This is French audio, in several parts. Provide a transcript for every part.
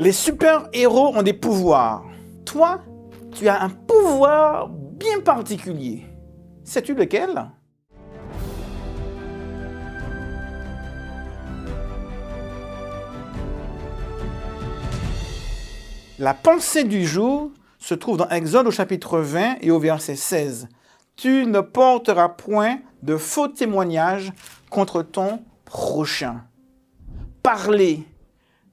Les super-héros ont des pouvoirs. Toi, tu as un pouvoir bien particulier. Sais-tu lequel? La pensée du jour se trouve dans Exode au chapitre 20 et au verset 16. Tu ne porteras point de faux témoignages contre ton prochain. Parler,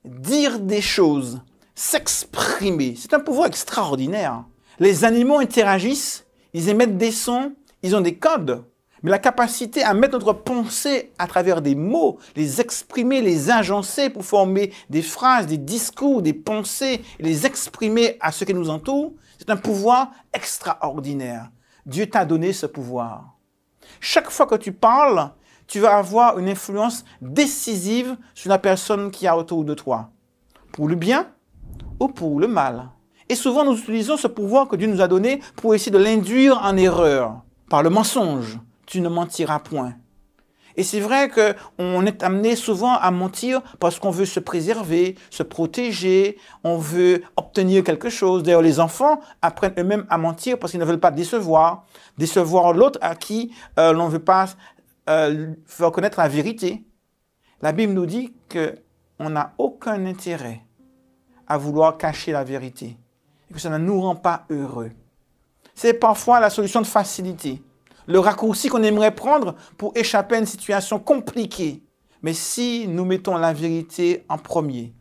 dire des choses, s'exprimer, c'est un pouvoir extraordinaire. Les animaux interagissent, ils émettent des sons, ils ont des codes. Mais la capacité à mettre notre pensée à travers des mots, les exprimer, les agencer pour former des phrases, des discours, des pensées, et les exprimer à ce qui nous entoure, c'est un pouvoir extraordinaire. Dieu t'a donné ce pouvoir. Chaque fois que tu parles, tu vas avoir une influence décisive sur la personne qui est autour de toi, pour le bien ou pour le mal. Et souvent, nous utilisons ce pouvoir que Dieu nous a donné pour essayer de l'induire en erreur, par le mensonge. Tu ne mentiras point. Et c'est vrai qu'on est amené souvent à mentir parce qu'on veut se préserver, se protéger, on veut obtenir quelque chose. D'ailleurs, les enfants apprennent eux-mêmes à mentir parce qu'ils ne veulent pas décevoir, décevoir l'autre à qui euh, l'on ne veut pas euh, faire connaître la vérité. La Bible nous dit qu'on n'a aucun intérêt à vouloir cacher la vérité et que ça ne nous rend pas heureux. C'est parfois la solution de facilité, le raccourci qu'on aimerait prendre pour échapper à une situation compliquée. Mais si nous mettons la vérité en premier,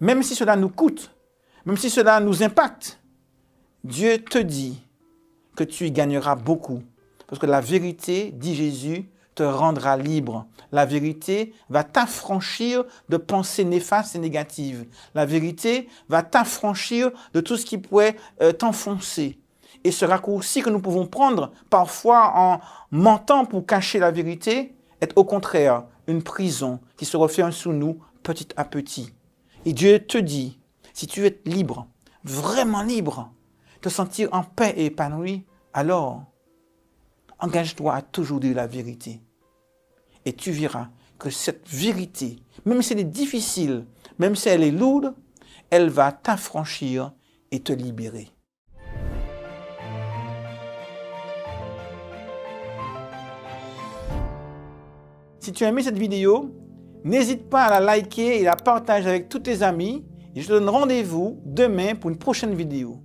même si cela nous coûte, même si cela nous impacte, Dieu te dit que tu y gagneras beaucoup. Parce que la vérité, dit Jésus, te rendra libre. La vérité va t'affranchir de pensées néfastes et négatives. La vérité va t'affranchir de tout ce qui pourrait euh, t'enfoncer. Et ce raccourci que nous pouvons prendre parfois en mentant pour cacher la vérité est au contraire une prison qui se referme sous nous petit à petit. Et Dieu te dit, si tu es libre, vraiment libre, te sentir en paix et épanoui, alors engage-toi à toujours dire la vérité. Et tu verras que cette vérité, même si elle est difficile, même si elle est lourde, elle va t'affranchir et te libérer. Si tu as aimé cette vidéo, n'hésite pas à la liker et la partager avec tous tes amis. Et je te donne rendez-vous demain pour une prochaine vidéo.